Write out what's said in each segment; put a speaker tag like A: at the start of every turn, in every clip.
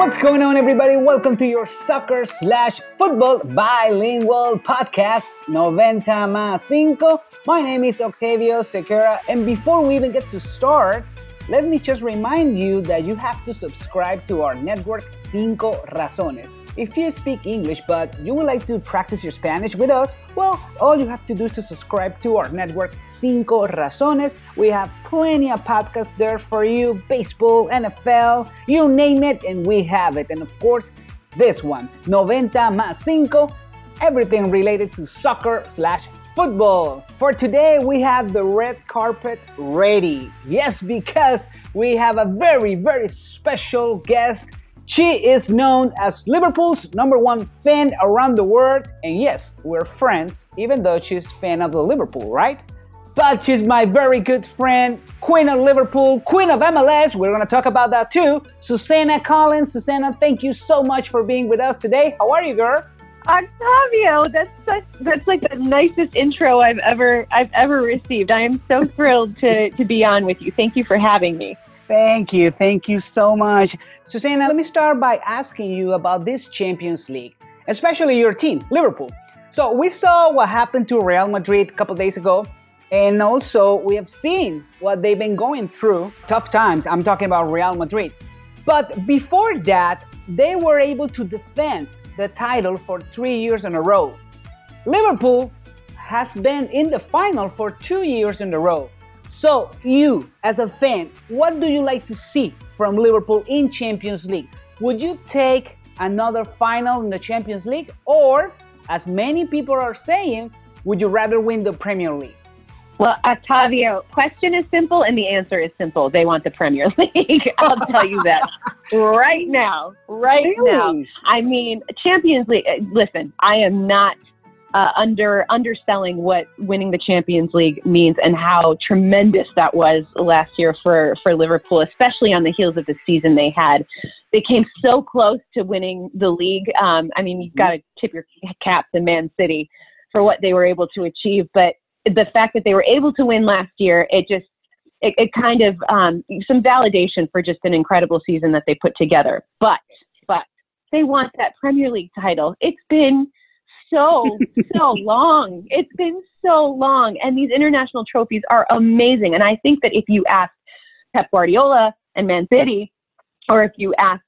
A: What's going on, everybody? Welcome to your soccer slash football bilingual podcast, Noventa Más Cinco. My name is Octavio Sequeira, and before we even get to start, let me just remind you that you have to subscribe to our network Cinco Razones. If you speak English but you would like to practice your Spanish with us, well, all you have to do is to subscribe to our network Cinco Razones. We have plenty of podcasts there for you baseball, NFL, you name it, and we have it. And of course, this one, Noventa Más Cinco, everything related to soccer slash football. For today, we have the red carpet ready. Yes, because we have a very, very special guest. She is known as Liverpool's number one fan around the world. And yes, we're friends, even though she's fan of the Liverpool, right? But she's my very good friend, Queen of Liverpool, Queen of MLS. We're going to talk about that too. Susanna Collins. Susanna, thank you so much for being with us today. How are you, girl?
B: Octavio, that's such, that's like the nicest intro I've ever I've ever received. I am so thrilled to to be on with you. Thank you for having me.
A: Thank you, thank you so much, Susanna. Let me start by asking you about this Champions League, especially your team, Liverpool. So we saw what happened to Real Madrid a couple days ago, and also we have seen what they've been going through. Tough times. I'm talking about Real Madrid. But before that, they were able to defend the title for three years in a row. Liverpool has been in the final for two years in a row. So, you, as a fan, what do you like to see from Liverpool in Champions League? Would you take another final in the Champions League? Or, as many people are saying, would you rather win the Premier League?
B: Well, Octavio, question is simple and the answer is simple. They want the Premier League. I'll tell you that right now. Right
A: Really?
B: now. I mean, Champions League. uh, Listen, I am not uh, under underselling what winning the Champions League means and how tremendous that was last year for for Liverpool, especially on the heels of the season they had. They came so close to winning the league. Um, I mean, you've got to tip your cap to Man City for what they were able to achieve, but the fact that they were able to win last year, it just it, it kind of um, some validation for just an incredible season that they put together. But but they want that Premier League title. It's been so so long. It's been so long, and these international trophies are amazing. And I think that if you asked Pep Guardiola and Man City, or if you asked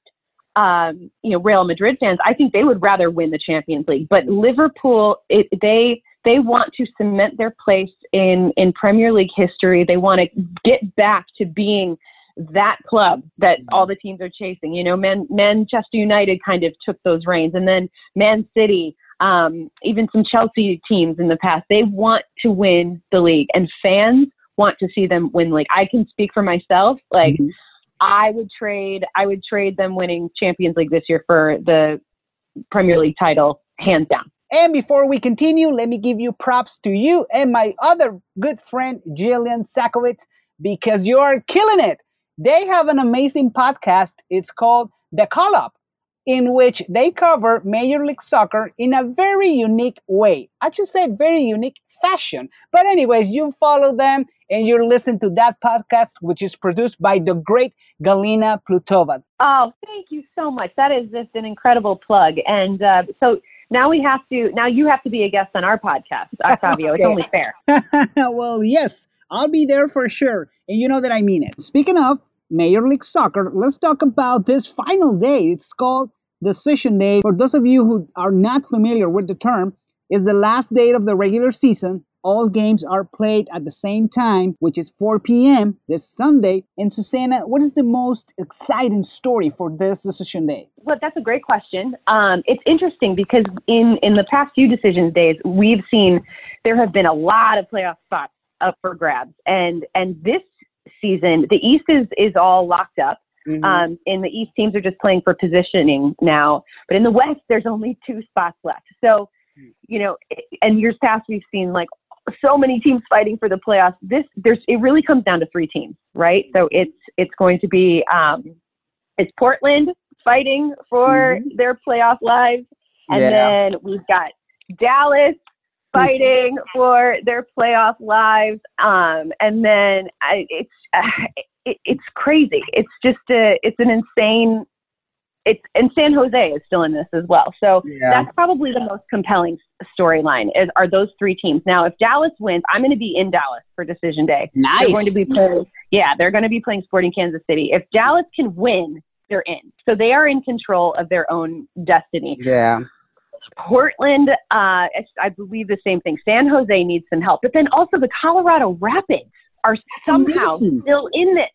B: um, you know Real Madrid fans, I think they would rather win the Champions League. But Liverpool, it, they they want to cement their place in in Premier League history. They want to get back to being that club that all the teams are chasing. You know, Man, Manchester United kind of took those reins, and then Man City, um, even some Chelsea teams in the past. They want to win the league, and fans want to see them win Like. I can speak for myself. Like,
A: Mhm.
B: I would trade, I would trade them winning Champions League this year for the Premier League title, hands down.
A: And before we continue, let me give you props to you and my other good friend, Jillian Sakowitz, because you are killing it. They have an amazing podcast. It's called The Call Up, in which they cover Major League Soccer in a very unique way. I should say very unique fashion. But, anyways, you follow them and you're listening to that podcast, which is produced by the great Galina Plutova.
B: Oh, thank you so much. That is just an incredible plug. And uh, so now we have to, now you have to be a guest on our podcast, Octavio. It's only fair.
A: well, yes, I'll be there for sure. And you know that I mean it. Speaking of Major League Soccer, let's talk about this final day. It's called Decision Day. For those of you who are not familiar with the term, is the last day of the regular season. All games are played at the same time, which is 4 p.m. this Sunday. And Susanna, what is the most exciting story for this Decision Day?
B: Well, that's a great question. Um, it's interesting because in, in the past few decisions days, we've seen there have been a lot of playoff spots up for grabs. And, and this season, the East is, is all locked up.
A: Mm-hmm.
B: Um, and the East teams are just playing for positioning now. But in the West, there's only two spots left. So, you know, and years past, we've seen like so many teams fighting for the playoffs. This, there's, it really comes down to three teams, right? So it's, it's going to be, um, it's Portland fighting for their playoff lives. And
A: Yeah.
B: then we've got Dallas fighting for their playoff lives. Um, and then I, it's, uh, it, it's crazy. It's just a, it's an insane it's and San Jose is still in this as well. So yeah. that's probably the most compelling storyline is are those three teams. Now, if Dallas wins, I'm going to be in Dallas for decision day.
A: Nice.
B: They're going to be playing. Yeah, they're going to be playing Sporting Kansas City. If Dallas can win, they're in. So they are in control of their own destiny.
A: Yeah.
B: Portland, uh, I believe the same thing. San Jose needs some help, but then also the Colorado Rapids are somehow still in this.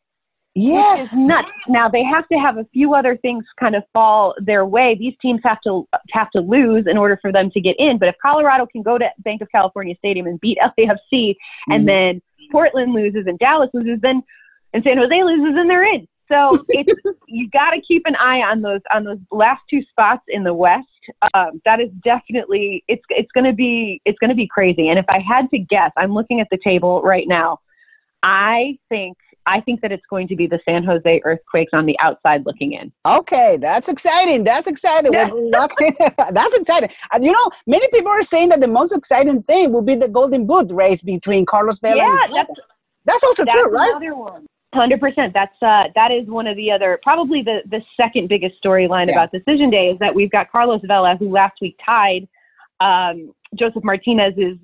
A: Yes.
B: Nuts. Now they have to have a few other things kind of fall their way. These teams have to have to lose in order for them to get in. But if Colorado can go to Bank of California Stadium and beat LAFC, mm-hmm. and then Portland loses and Dallas loses, then and San Jose loses, and they're in. So it's you got to keep an eye on those on those last two spots in the West. Um, that is definitely it's it's going to be it's going to be crazy. And if I had to guess, I'm looking at the table right now. I think I think that it's going to be the San Jose Earthquakes on the outside looking in.
A: Okay, that's exciting. That's exciting. that's exciting. And you know, many people are saying that the most exciting thing will be the Golden Boot race between Carlos Vela.
B: Yeah, that's,
A: that's also
B: that's
A: true, right?
B: Hundred percent. That's uh, that is one of the other, probably the the second biggest storyline yeah. about Decision Day is that we've got Carlos Vela, who last week tied um, Josef Martinez's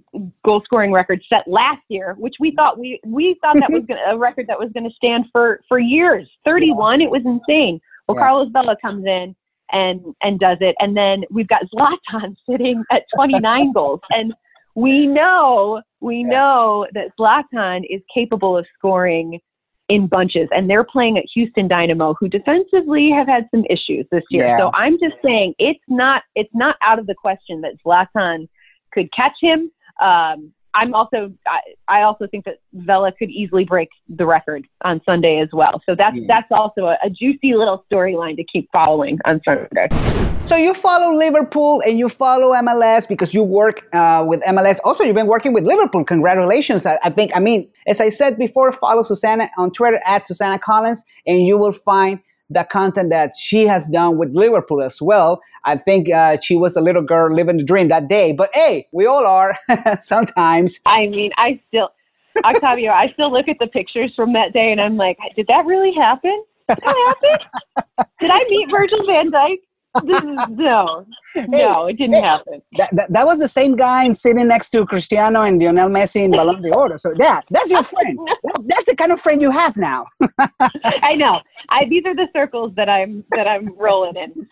B: goal scoring record set last year, which we thought we we thought that was gonna, a record that was going to stand for for years. Thirty one, yeah. it was insane. Well, yeah. Carlos Vela comes in and and does it, and then we've got Zlatan sitting at twenty nine goals, and we know we yeah. know that Zlatan is capable of scoring in bunches and they're playing at Houston Dynamo who defensively have had some issues this year. So I'm just saying it's not it's not out of the question that Zlatan could catch him. Um, I'm also I, I, also think that Vela could easily break the record on Sunday as well. So that's yeah. that's also a, a juicy little storyline to keep following on Sunday.
A: So you follow Liverpool and you follow MLS because you work uh, with MLS. Also, you've been working with Liverpool. Congratulations! I, I, think. I mean, as I said before, follow Susanna on Twitter at Susanna Collins, and you will find the content that she has done with Liverpool as well. I think uh, she was a little girl living the dream that day. But hey, we all are sometimes.
B: I mean, I still, Octavio, I still look at the pictures from that day and I'm like, did that really happen? Did that happen? did I meet Virgil van Dyke? This is, no, no, it didn't hey, happen.
A: That, that, that, was the same guy sitting next to Cristiano and Lionel Messi in Ballon d'Or. So that that's your friend. that, that's the kind of friend you have now.
B: I know. I these are the circles that I'm that I'm rolling in.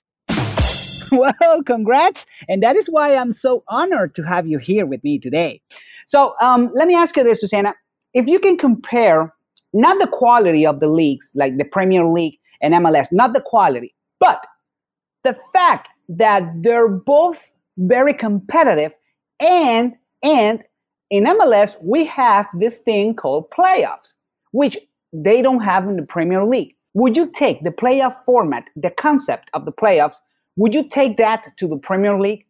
A: well, congrats. And that is why I'm so honored to have you here with me today. So um, let me ask you this, Susanna. If you can compare not the quality of the leagues, like the Premier League and MLS, not the quality, but the fact that they're both very competitive and and in MLS we have this thing called playoffs, which they don't have in the Premier League. Would you take the playoff format, the concept of the playoffs, would you take that to the Premier League?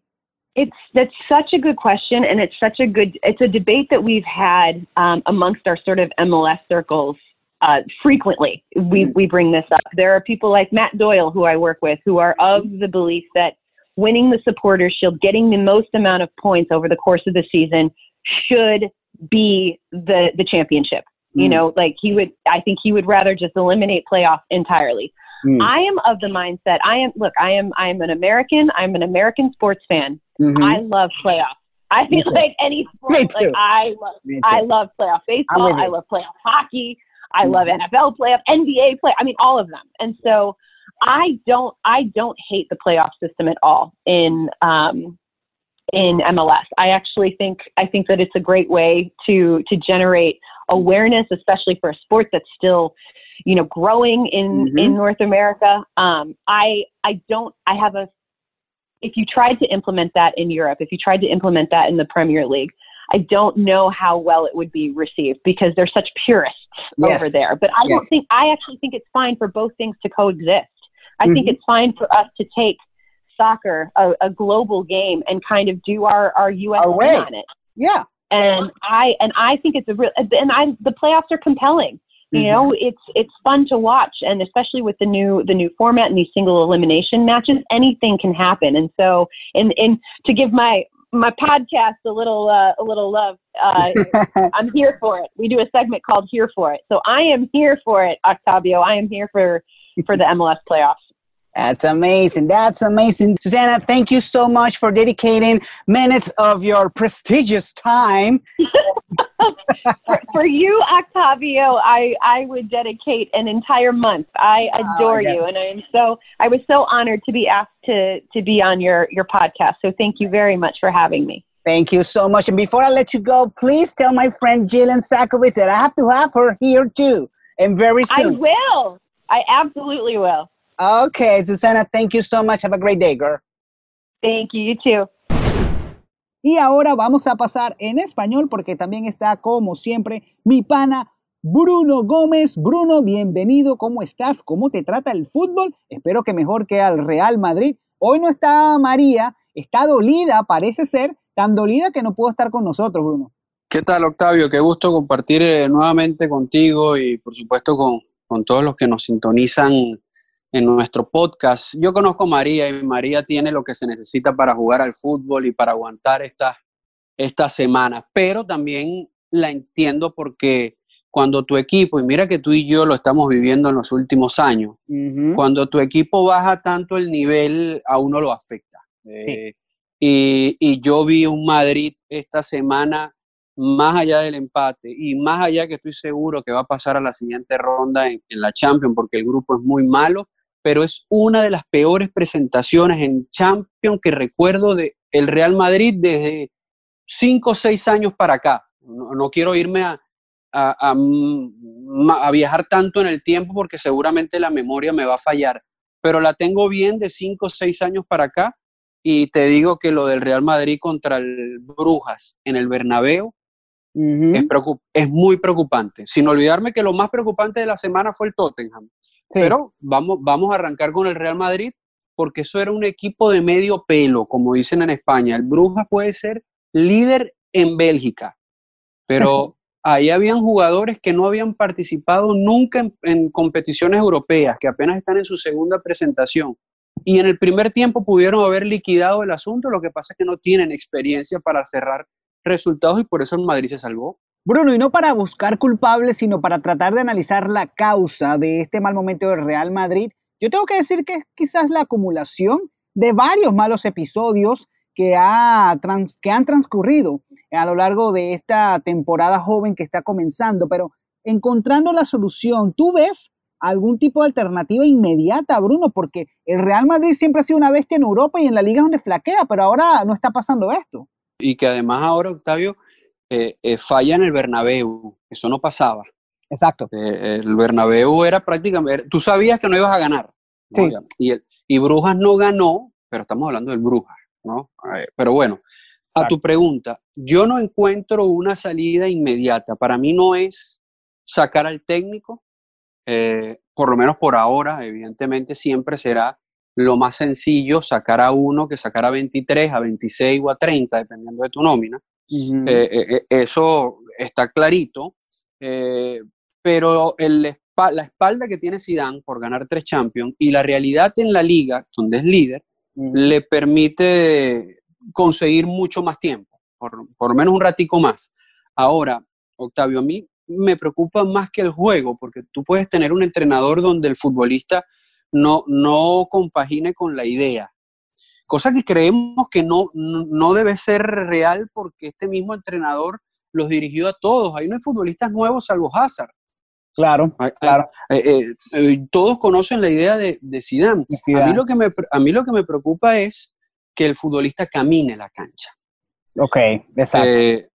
B: It's that's such a good question, and it's such a good. It's a debate that we've had um, amongst our sort of MLS circles uh, frequently. We mm-hmm. we bring this up. There are people like Matt Doyle, who I work with, who are of the belief that winning the Supporters Shield, getting the most amount of points over the course of the season, should be the the championship. Mm. You know, like he would. I think he would rather just eliminate playoffs entirely. Mm. I am of the mindset. I am look. I am. I am an American. I'm an American sports fan. Mm-hmm. I love playoffs. I feel like any sport. Like I love. I love playoff baseball. I love playoff hockey. I love mm-hmm. NFL playoff, NBA play. I mean, all of them. And so, I don't. I don't hate the playoff system at all in um, in MLS. I actually think. I think that it's a great way to to generate awareness, especially for a sport that's still you know, growing in mm-hmm. in North America. Um, I I don't. I have a. If you tried to implement that in Europe, if you tried to implement that in the Premier League, I don't know how well it would be received because they're such purists yes. over there. But I yes. don't think I actually think it's fine for both things to coexist. I mm-hmm. think it's fine for us to take soccer, a, a, global game, and kind of do our our U.S. Our way. on it.
A: Yeah.
B: And I and I think it's a real and I the playoffs are compelling. You mm-hmm. know, it's it's fun to watch, and especially with the new the new format and these single elimination matches, anything can happen. And so, in in to give my my podcast a little uh, a little love, uh, I'm here for it. We do a segment called "Here for It," so I am here for it, Octavio. I am here for for the MLS playoffs.
A: That's amazing. That's amazing. Susanna, thank you so much for dedicating minutes of your prestigious time.
B: for, for, you, Octavio, I, I would dedicate an entire month. I ah, adore oh, you, and I am so I was so honored to be asked to to be on your your podcast. So thank you very much for having me.
A: Thank you so much. And before I let you go, please tell my friend Jillian Sakovic that I have to have her here too, and very soon.
B: I will. I absolutely will.
A: Okay, Susana, thank you so much. Have a great day, girl.
B: Thank you, you too.
A: Y ahora vamos a pasar en español porque también está, como siempre, mi pana Bruno Gómez. Bruno, bienvenido. ¿Cómo estás? ¿Cómo te trata el fútbol? Espero que mejor que al Real Madrid. Hoy no está María, está dolida, parece ser, tan dolida que no pudo estar con nosotros, Bruno.
C: ¿Qué tal, Octavio? Qué gusto compartir eh, nuevamente contigo y, por supuesto, con, con todos los que nos sintonizan en nuestro podcast. Yo conozco a María y María tiene lo que se necesita para jugar al fútbol y para aguantar estas esta semanas, pero también la entiendo porque cuando tu equipo, y mira que tú y yo lo estamos viviendo en los últimos años, cuando tu equipo baja tanto el nivel, a uno lo afecta. Eh, y, y, yo vi un Madrid esta semana más allá del empate y más allá que estoy seguro que va a pasar a la siguiente ronda en, en la Champions porque el grupo es muy malo pero es una de las peores presentaciones en Champions que recuerdo de el Real Madrid desde cinco o seis años para acá. No, quiero irme a, a, a, viajar tanto en el tiempo porque seguramente la memoria me va a fallar, pero la tengo bien de cinco o seis años para acá y te digo que lo del Real Madrid contra el Brujas en el Bernabéu es, es muy preocupante. Sin olvidarme que lo más preocupante de la semana fue el Tottenham. Pero vamos, vamos a arrancar con el Real Madrid porque eso era un equipo de medio pelo, como dicen en España. El Brujas puede ser líder en Bélgica, pero ahí habían jugadores que no habían participado nunca en, competiciones europeas, que apenas están en su segunda presentación. Y en el primer tiempo pudieron haber liquidado el asunto, lo que pasa es que no tienen experiencia para cerrar resultados y por eso el Madrid se salvó.
A: Bruno, y no para buscar culpables, sino para tratar de analizar la causa de este mal momento del Real Madrid, yo tengo que decir que es quizás la acumulación de varios malos episodios que, ha que han transcurrido a lo largo de esta temporada joven que está comenzando, pero encontrando la solución, ¿tú ves algún tipo de alternativa inmediata, Bruno? Porque el Real Madrid siempre ha sido una bestia en Europa y en la liga donde flaquea, pero ahora no está pasando esto.
C: Y que además ahora, Octavio, eh, eh, falla en el Bernabéu, eso no pasaba.
A: Exacto.
C: Eh, el Bernabéu era prácticamente, tú sabías que no ibas a ganar. Sí. Y, y Brujas no ganó, pero estamos hablando del Brujas, ¿no? pero bueno, a tu pregunta, yo no encuentro una salida inmediata. Para mí no es sacar al técnico, por lo menos por ahora, evidentemente siempre será lo más sencillo sacar a uno que sacar a 23, a 26 o a 30, dependiendo de tu nómina. Eh, eh, eh, eso está clarito, pero el, la espalda que tiene Zidane por ganar tres Champions y la realidad en la liga, donde es líder, le permite conseguir mucho más tiempo, por, por lo menos un ratico más. Ahora, Octavio, a mí me preocupa más que el juego, porque tú puedes tener un entrenador donde el futbolista no, no compagine con la idea cosa que creemos que no, no debe ser real porque este mismo entrenador los dirigió a todos. Ahí no hay futbolistas nuevos salvo Hazard.
A: Claro, claro.
C: Eh, eh, eh, todos conocen la idea de, de Zidane. A, mí lo que me, a mí lo que me preocupa es que el futbolista camine la cancha.
A: Ok, exacto.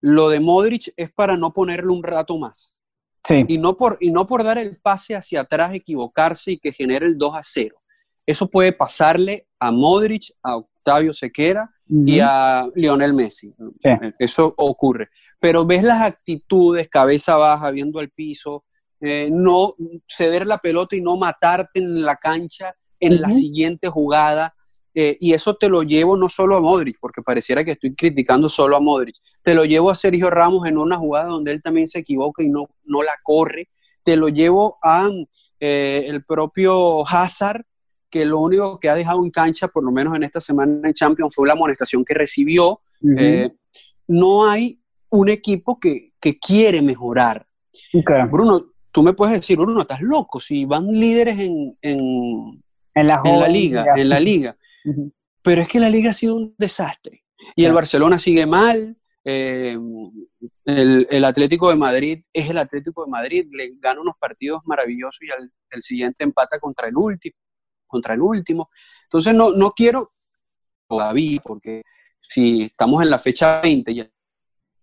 C: lo de Modric es para no ponerle un rato más.
A: Sí.
C: Y no, por, y no por dar el pase hacia atrás, equivocarse y que genere el 2 a 0. Eso puede pasarle a Modric, a Octavio Sequera y a Lionel Messi. Eh, eso ocurre. Pero ves las actitudes, cabeza baja, viendo al piso, eh, no ceder la pelota y no matarte en la cancha en la siguiente jugada. Eh, y eso te lo llevo no solo a Modric, porque pareciera que estoy criticando solo a Modric. Te lo llevo a Sergio Ramos en una jugada donde él también se equivoca y no, no la corre. Te lo llevo a el propio Hazard, que lo único que ha dejado en cancha, por lo menos en esta semana en Champions, fue la amonestación que recibió. Eh, no hay un equipo que, quiere mejorar. Bruno, tú me puedes decir, Bruno, estás loco, si van líderes en, en la, liga, en la liga. Pero es que la liga ha sido un desastre. Y el Barcelona sigue mal. Eh, el, Atlético de Madrid es el Atlético de Madrid, le gana unos partidos maravillosos y el siguiente empata contra el último, contra el último. Entonces no, no quiero todavía, porque si estamos en la fecha 20 y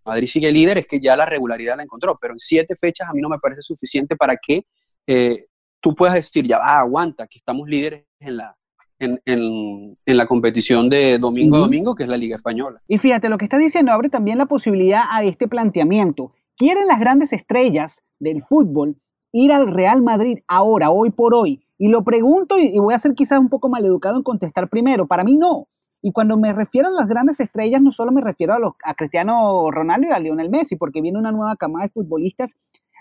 C: Madrid sigue líder, es que ya la regularidad la encontró, pero en siete fechas a mí no me parece suficiente para que eh, tú puedas decir, ya va, aguanta, que estamos líderes en la, en, en, la competición de domingo a domingo, que es la Liga Española.
A: Y fíjate, lo que está diciendo abre también la posibilidad a este planteamiento. ¿Quieren las grandes estrellas del fútbol ir al Real Madrid ahora, hoy por hoy? Y lo pregunto y, voy a ser quizás un poco maleducado en contestar primero. Para mí no. Y cuando me refiero a las grandes estrellas, no solo me refiero a, los, a Cristiano Ronaldo y a Lionel Messi, porque viene una nueva camada de futbolistas,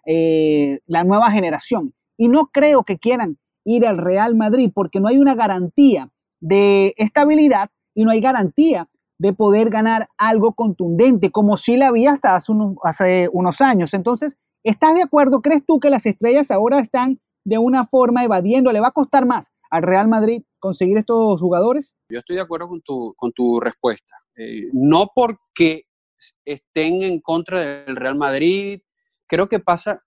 A: eh, la nueva generación. Y no creo que quieran ir al Real Madrid porque no hay una garantía de estabilidad y no hay garantía de poder ganar algo contundente, como sí la había hasta hace unos, hace unos años. Entonces, ¿estás de acuerdo? ¿Crees tú que las estrellas ahora están de una forma evadiendo? ¿Le va a costar más al Real Madrid conseguir estos jugadores?
C: Yo estoy de acuerdo con tu, con tu respuesta. Eh, no porque estén en contra del Real Madrid, creo que pasa,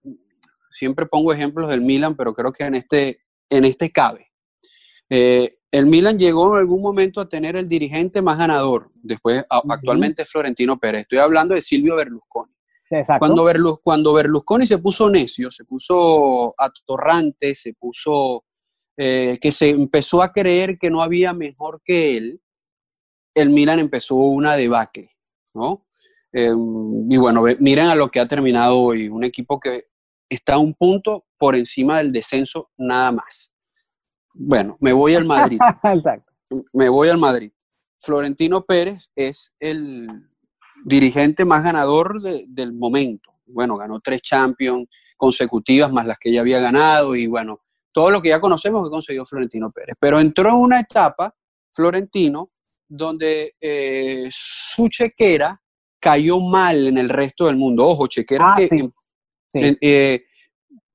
C: siempre pongo ejemplos del Milan, pero creo que en este, en este cabe. Eh, el Milan llegó en algún momento a tener el dirigente más ganador, después actualmente Florentino Pérez. Estoy hablando de Silvio Berlusconi. Cuando, cuando Berlusconi se puso necio, se puso atorrante, se puso eh, que se empezó a creer que no había mejor que él, el Milan empezó una debacle, ¿no? Em, y bueno, miren a lo que ha terminado hoy, un equipo que está a un punto por encima del descenso nada más. Bueno, me voy al Madrid. Exacto. Me voy al Madrid. Florentino Pérez es el dirigente más ganador del momento. Bueno, ganó tres Champions consecutivas más las que ya había ganado y bueno, todo lo que ya conocemos que consiguió Florentino Pérez. Pero entró en una etapa, Florentino, donde eh, su chequera cayó mal en el resto del mundo. Ojo, chequera ah, que... Eh,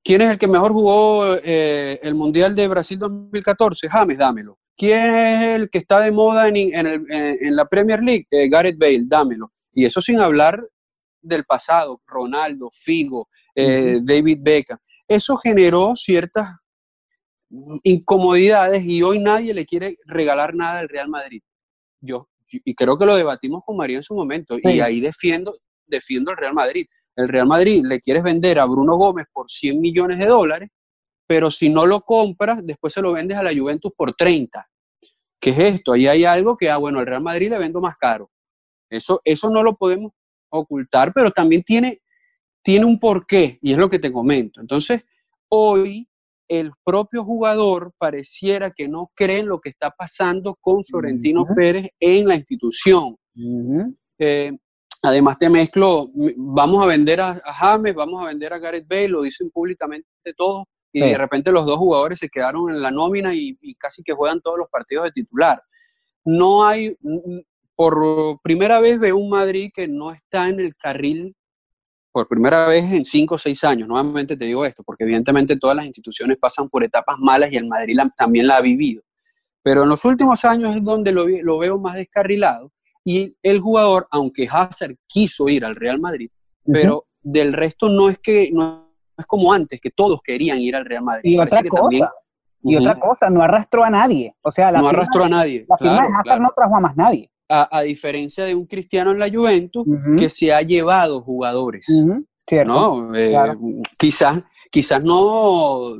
C: ¿Quién es el que mejor jugó eh, el Mundial de Brasil 2014? James, dámelo. ¿Quién es el que está de moda en, la Premier League? Gareth Bale, dámelo. Y eso sin hablar del pasado, Ronaldo, Figo, David Beckham. Eso generó ciertas incomodidades y hoy nadie le quiere regalar nada al Real Madrid. Yo, y creo que lo debatimos con María en su momento, y ahí defiendo, defiendo el Real Madrid. El Real Madrid le quieres vender a Bruno Gómez por 100 millones de dólares, pero si no lo compras, después se lo vendes a la Juventus por 30. ¿Qué es esto? Ahí hay algo que, ah, bueno, el Real Madrid le vendo más caro. Eso, eso no lo podemos ocultar, pero también tiene, tiene un porqué, y es lo que te comento. Entonces, hoy el propio jugador pareciera que no cree en lo que está pasando con Florentino Pérez en la institución. Eh, además te mezclo, vamos a vender a, James, vamos a vender a Gareth Bale, lo dicen públicamente todos, y de repente los dos jugadores se quedaron en la nómina y, y, casi que juegan todos los partidos de titular. No hay, por primera vez veo un Madrid que no está en el carril por primera vez en cinco o seis años, nuevamente te digo esto, porque evidentemente todas las instituciones pasan por etapas malas y el Madrid también la ha vivido. Pero en los últimos años es donde lo, veo más descarrilado y el jugador, aunque Hazard quiso ir al Real Madrid, pero del resto no es que no es como antes, que todos querían ir al Real Madrid.
A: Y otra cosa, y otra cosa, no arrastró a nadie. O sea,
C: no arrastró a nadie.
A: La firma de Hazard no trajo a más nadie
C: a, diferencia de un Cristiano en la Juventus que se ha llevado jugadores. ¿no? Eh, quizás, quizás no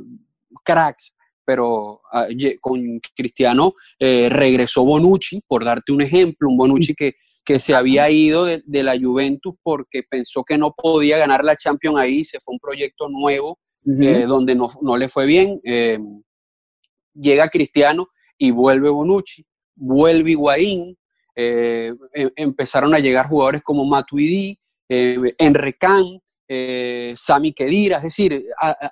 C: cracks, pero ah, con Cristiano eh, regresó Bonucci, por darte un ejemplo, un Bonucci que, que se había ido de, la Juventus porque pensó que no podía ganar la Champions ahí, se fue un proyecto nuevo eh, donde no, no, le fue bien. llega Cristiano y vuelve Bonucci, vuelve Higuaín, eh, em, empezaron a llegar jugadores como Matuidi, eh, Enrecán, eh, Sami Kedira, es decir,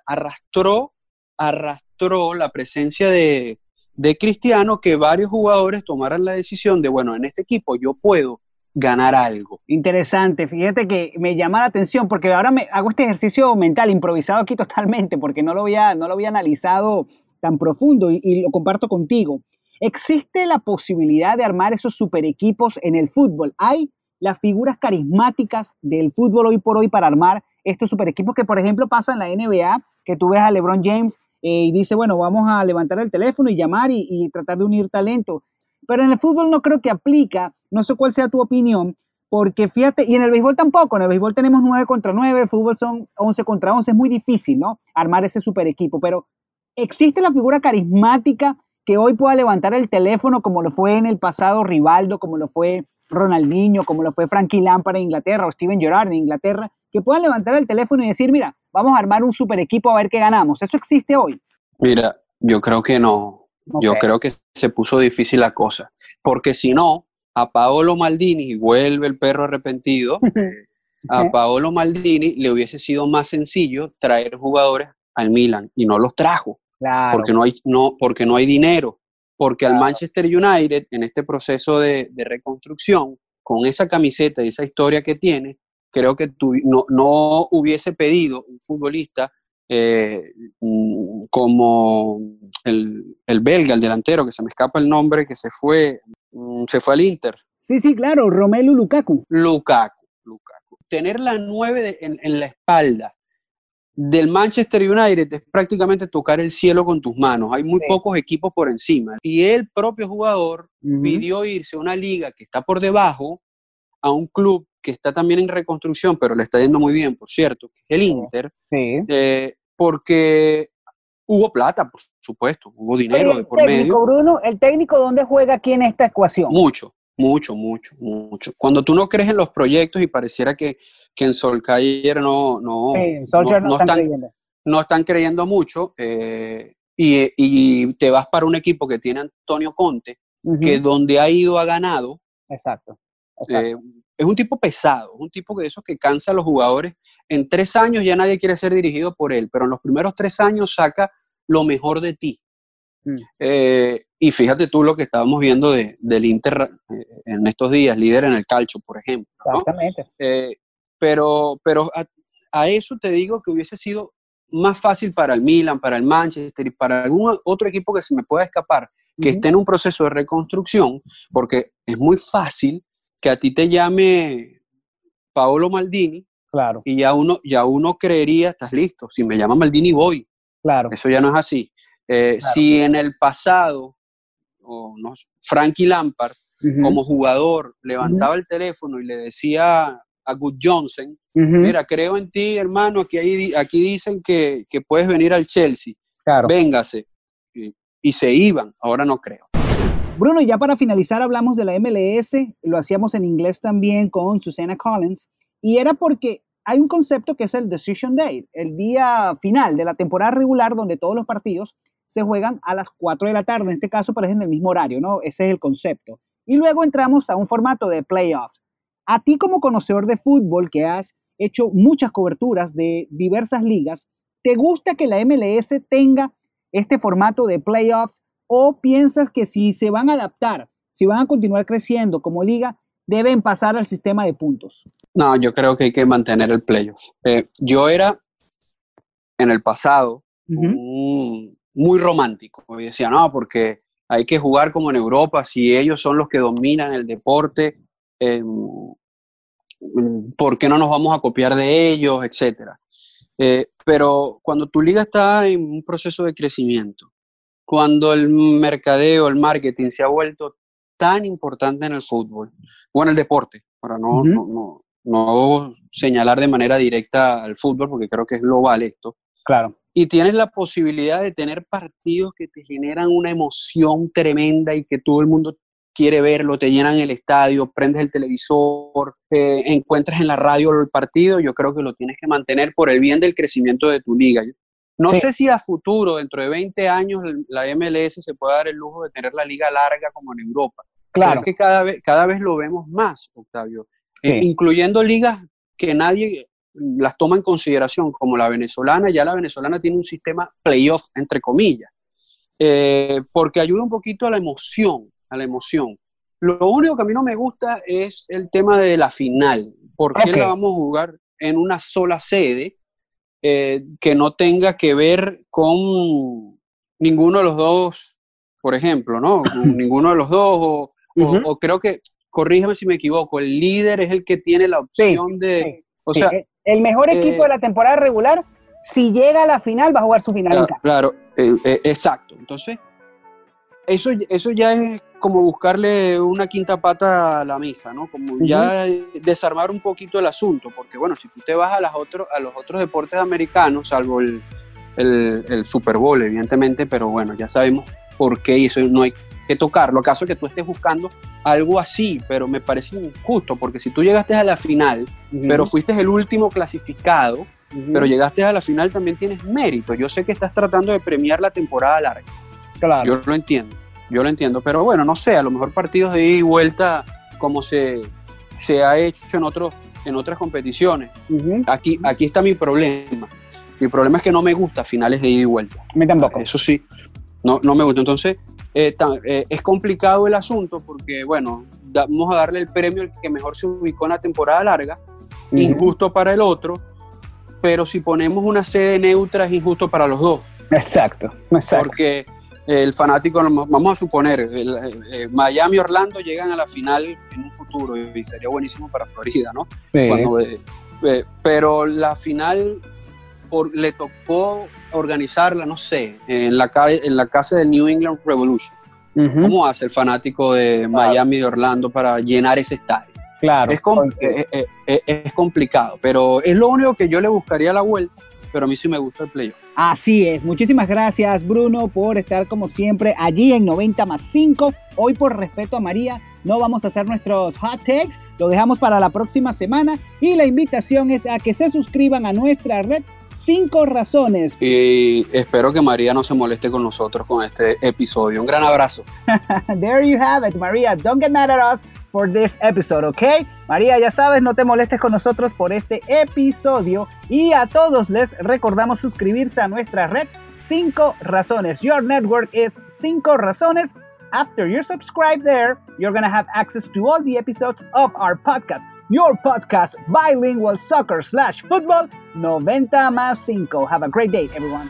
C: arrastró, arrastró la presencia de, de Cristiano que varios jugadores tomaran la decisión de, bueno, en este equipo yo puedo ganar algo.
A: Interesante, fíjate que me llama la atención porque ahora me hago este ejercicio mental improvisado aquí totalmente porque no lo había, no lo había analizado tan profundo y, lo comparto contigo. ¿Existe la posibilidad de armar esos super equipos en el fútbol? ¿Hay las figuras carismáticas del fútbol hoy por hoy para armar estos super equipos que, por ejemplo, pasan en la NBA, que tú ves a LeBron James eh, y dice, bueno, vamos a levantar el teléfono y llamar y, tratar de unir talento. Pero en el fútbol no creo que aplica, no sé cuál sea tu opinión, porque fíjate, y en el béisbol tampoco, en el béisbol tenemos 9 contra 9, el fútbol son 11 contra 11, es muy difícil, ¿no? Armar ese super equipo, pero ¿existe la figura carismática que hoy pueda levantar el teléfono como lo fue en el pasado Rivaldo, como lo fue Ronaldinho, como lo fue Frankie Lampard en Inglaterra o Steven Gerrard en Inglaterra, que puedan levantar el teléfono y decir, mira, vamos a armar un super equipo a ver qué ganamos. ¿Eso existe hoy?
C: Mira, yo creo que no. Yo creo que se puso difícil la cosa, porque si no, a Paolo Maldini, y vuelve el perro arrepentido, a Paolo Maldini le hubiese sido más sencillo traer jugadores al Milan y no los trajo, porque, no hay, no, porque no hay dinero, porque al Manchester United en este proceso de, reconstrucción, con esa camiseta y esa historia que tiene, creo que no, no hubiese pedido un futbolista eh, mm, como el, el, belga, el delantero, que se me escapa el nombre, que se fue, mm, se fue al Inter.
A: Sí, sí, claro, Romelu Lukaku.
C: Lukaku, Lukaku. Tener la 9 en, en, la espalda del Manchester United es prácticamente tocar el cielo con tus manos. Hay muy pocos equipos por encima. Y el propio jugador pidió irse a una liga que está por debajo, a un club que está también en reconstrucción, pero le está yendo muy bien, por cierto, el Inter, eh, porque hubo plata, por supuesto, hubo dinero de por
A: técnico,
C: medio.
A: Bruno, ¿el técnico dónde juega aquí en esta ecuación?
C: Mucho, mucho, mucho, mucho. Cuando tú no crees en los proyectos y pareciera que, que en Solskjaer no, no, no, están, creyendo. no están creyendo mucho, eh, y, y, te vas para un equipo que tiene Antonio Conte, que donde ha ido ha ganado.
A: Exacto.
C: Eh, es un tipo pesado, es un tipo de esos que cansa a los jugadores. En tres años ya nadie quiere ser dirigido por él, pero en los primeros tres años saca lo mejor de ti. Mm. Eh, y fíjate tú lo que estábamos viendo de, del Inter eh, en estos días, líder en el calcio, por ejemplo. Exactamente. Eh, pero pero a, eso te digo que hubiese sido más fácil para el Milan, para el Manchester y para algún otro equipo que se me pueda escapar, que esté en un proceso de reconstrucción, porque es muy fácil que a ti te llame Paolo Maldini,
A: claro.
C: y ya uno, ya uno creería, estás listo, si me llama Maldini voy.
A: Claro.
C: Eso ya no es así. Eh, si en el pasado, o no, Frankie Lampard, como jugador, levantaba el teléfono y le decía a Good Johnson, mira, creo en ti, hermano, aquí, aquí dicen que, que, puedes venir al Chelsea, claro. véngase. y se iban, ahora no creo.
A: Bruno, ya para finalizar hablamos de la MLS, lo hacíamos en inglés también con Susana Collins, y era porque hay un concepto que es el Decision Day, el día final de la temporada regular donde todos los partidos se juegan a las 4 de la tarde, en este caso parece en el mismo horario, ¿no? Ese es el concepto. Y luego entramos a un formato de playoffs. A ti como conocedor de fútbol que has hecho muchas coberturas de diversas ligas, ¿te gusta que la MLS tenga este formato de playoffs ¿O piensas que si se van a adaptar, si van a continuar creciendo como liga, deben pasar al sistema de puntos?
C: No, yo creo que hay que mantener el playoff. Eh, yo era en el pasado muy romántico y decía, no, porque hay que jugar como en Europa, si ellos son los que dominan el deporte, em, ¿por qué no nos vamos a copiar de ellos, etcétera? Eh, pero cuando tu liga está en un proceso de crecimiento, cuando el mercadeo, el marketing se ha vuelto tan importante en el fútbol o en el deporte, para no, no, no, señalar de manera directa al fútbol, porque creo que es global esto.
A: Claro.
C: Y tienes la posibilidad de tener partidos que te generan una emoción tremenda y que todo el mundo quiere verlo, te llenan el estadio, prendes el televisor, eh, encuentras en la radio el partido, yo creo que lo tienes que mantener por el bien del crecimiento de tu liga. No sé si a futuro, dentro de 20 años, la MLS se puede dar el lujo de tener la liga larga como en Europa. Claro. que cada vez, cada vez lo vemos más, Octavio. Eh, incluyendo ligas que nadie las toma en consideración, como la venezolana. Ya la venezolana tiene un sistema playoff, entre comillas, eh, porque ayuda un poquito a la emoción, a la emoción. Lo único que a mí no me gusta es el tema de la final. ¿Por qué la vamos a jugar en una sola sede? Eh, que no tenga que ver con, ninguno de los dos, por ejemplo, ¿no? ninguno de los dos, o, creo que, corrígeme si me equivoco, el líder es el que tiene la opción de... o sea,
A: el mejor equipo de la temporada regular, si llega a la final, va a jugar su final.
C: Claro, eh, eh, exacto. Entonces, eso, eso ya es como buscarle una quinta pata a la mesa, ¿no? Como ya desarmar un poquito el asunto, porque bueno, si tú te vas a, las otros a los otros deportes americanos, salvo el, el, Super Bowl, evidentemente, pero bueno, ya sabemos por qué y eso no hay que tocarlo. ¿Acaso que tú estés buscando algo así? Pero me parece injusto, porque si tú llegaste a la final, pero fuiste el último clasificado, pero llegaste a la final, también tienes mérito. Yo sé que estás tratando de premiar la temporada larga. Claro. Yo lo entiendo, yo lo entiendo, pero bueno, no sé, a lo mejor partidos de ida y vuelta, como se, se ha hecho en, otros, en otras competiciones. aquí, aquí está mi problema mi problema es que no me gusta finales de ida y vuelta.
A: A mí tampoco.
C: Eso sí, no, no me gusta. Entonces, eh, eh, es complicado el asunto porque, bueno, vamos a darle el premio al que mejor se ubicó en la temporada larga, injusto para el otro, pero si ponemos una sede neutra es injusto para los dos.
A: Exacto, exacto.
C: Porque el fanático, vamos a suponer, eh, Miami y Orlando llegan a la final en un futuro y sería buenísimo para Florida, ¿no? Sí. pero la final le tocó organizarla, no sé, en la, en la casa del New England Revolution. ¿Cómo hace el fanático de Miami de Orlando para llenar ese estadio?
A: Claro.
C: Es, es, complicado, pero es lo único que yo le buscaría a la vuelta pero a mí sí me gusta el playoff.
A: Así es. Muchísimas gracias, Bruno, por estar como siempre allí en 90 más 5. Hoy, por respeto a María, no vamos a hacer nuestros hot takes. Lo dejamos para la próxima semana. Y la invitación es a que se suscriban a nuestra red Cinco razones.
C: Y espero que María no se moleste con nosotros con este episodio. Un gran abrazo.
A: There you have it, María. Don't get mad at us for this episode, ¿ok? María, ya sabes, no te molestes con nosotros por este episodio. Y a todos les recordamos suscribirse a nuestra red Cinco Razones. Your network is Cinco Razones. After you're subscribed there, you're to have access to all the episodes of our podcast. Your podcast, Bilingual Soccer slash Football, 90 más 5. Have a great day, everyone.